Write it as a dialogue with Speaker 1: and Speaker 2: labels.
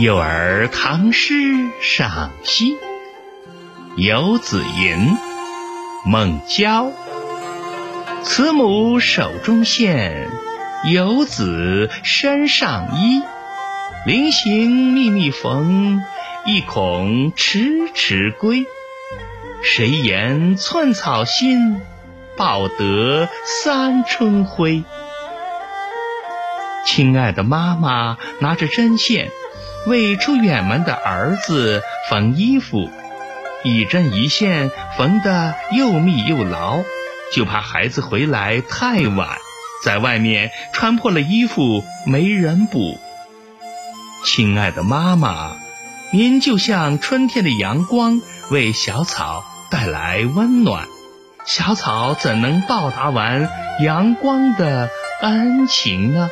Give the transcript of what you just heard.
Speaker 1: 幼儿唐诗赏析：游子吟，孟郊。慈母手中线，游子身上衣。临行密密缝，意恐迟迟归。谁言寸草心，报得三春晖。亲爱的妈妈拿着针线。为出远门的儿子缝衣服，一针一线缝得又密又牢，就怕孩子回来太晚，在外面穿破了衣服没人补。亲爱的妈妈，您就像春天的阳光，为小草带来温暖，小草怎能报答完阳光的恩情呢？